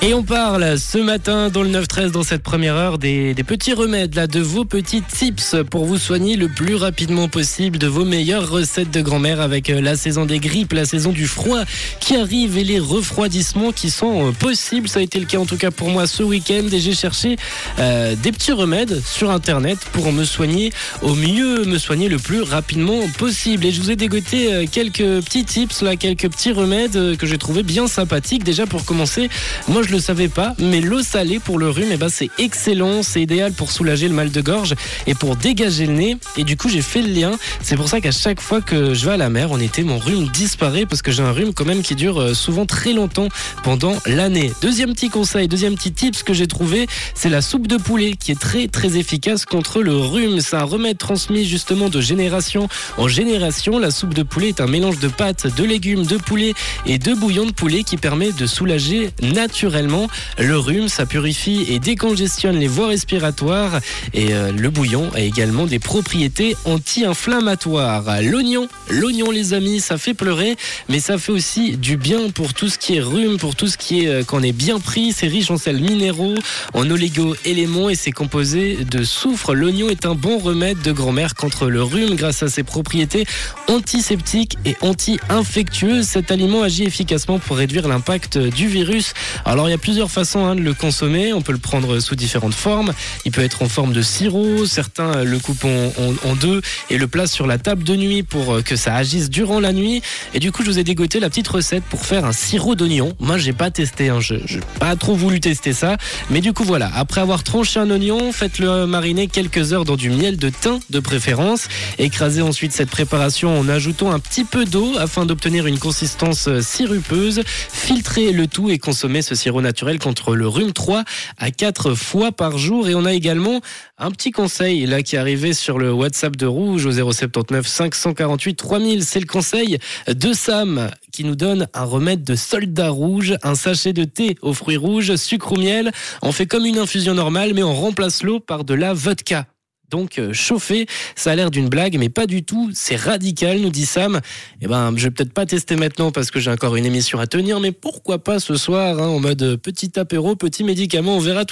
Et on parle ce matin dans le 9-13, dans cette première heure, des, des, petits remèdes, là, de vos petits tips pour vous soigner le plus rapidement possible, de vos meilleures recettes de grand-mère avec euh, la saison des grippes, la saison du froid qui arrive et les refroidissements qui sont euh, possibles. Ça a été le cas en tout cas pour moi ce week-end et j'ai cherché euh, des petits remèdes sur internet pour me soigner au mieux, me soigner le plus rapidement possible. Et je vous ai dégoté euh, quelques petits tips, là, quelques petits remèdes que j'ai trouvé bien sympathiques. Déjà pour commencer, moi le savais pas, mais l'eau salée pour le rhume, eh ben, c'est excellent, c'est idéal pour soulager le mal de gorge et pour dégager le nez. Et du coup, j'ai fait le lien. C'est pour ça qu'à chaque fois que je vais à la mer en été, mon rhume disparaît parce que j'ai un rhume quand même qui dure euh, souvent très longtemps pendant l'année. Deuxième petit conseil, deuxième petit tips que j'ai trouvé, c'est la soupe de poulet qui est très très efficace contre le rhume. C'est un remède transmis justement de génération en génération. La soupe de poulet est un mélange de pâtes, de légumes, de poulet et de bouillon de poulet qui permet de soulager naturellement le rhume. Ça purifie et décongestionne les voies respiratoires et euh, le bouillon a également des propriétés anti-inflammatoires. L'oignon, l'oignon les amis, ça fait pleurer, mais ça fait aussi du bien pour tout ce qui est rhume, pour tout ce qui est euh, qu'on est bien pris. C'est riche en sels minéraux, en oligo-éléments et c'est composé de soufre. L'oignon est un bon remède de grand-mère contre le rhume grâce à ses propriétés antiseptiques et anti-infectieuses. Cet aliment agit efficacement pour réduire l'impact du virus. Alors il y a plusieurs façons hein, de le consommer. On peut le prendre sous différentes formes. Il peut être en forme de sirop. Certains le coupent en, deux et le placent sur la table de nuit pour euh, que ça agisse durant la nuit. Et du coup, je vous ai dégoté la petite recette pour faire un sirop d'oignon. Moi, j'ai pas testé. Hein. Je n'ai pas trop voulu tester ça. Mais du coup, voilà. Après avoir tranché un oignon, faites-le mariner quelques heures dans du miel de thym de préférence. Écrasez ensuite cette préparation en ajoutant un petit peu d'eau afin d'obtenir une consistance euh, sirupeuse. Filtrez le tout et consommez ce sirop naturel contre le rhume 3 à 4 fois par jour. Et on a également un petit conseil là qui est arrivé sur le WhatsApp de Rouge au 079 548 3000. C'est le conseil de Sam qui nous donne un remède de soldat rouge, un sachet de thé aux fruits rouges, sucre ou miel. On fait comme une infusion normale mais on remplace l'eau par de la vodka donc euh, chauffé. Ça a l'air d'une blague, mais pas du tout. C'est radical, nous dit Sam. Eh ben, je vais peut-être pas tester maintenant parce que j'ai encore une émission à tenir, mais pourquoi pas ce soir, hein, en mode petit apéro, petit médicament, on verra tout.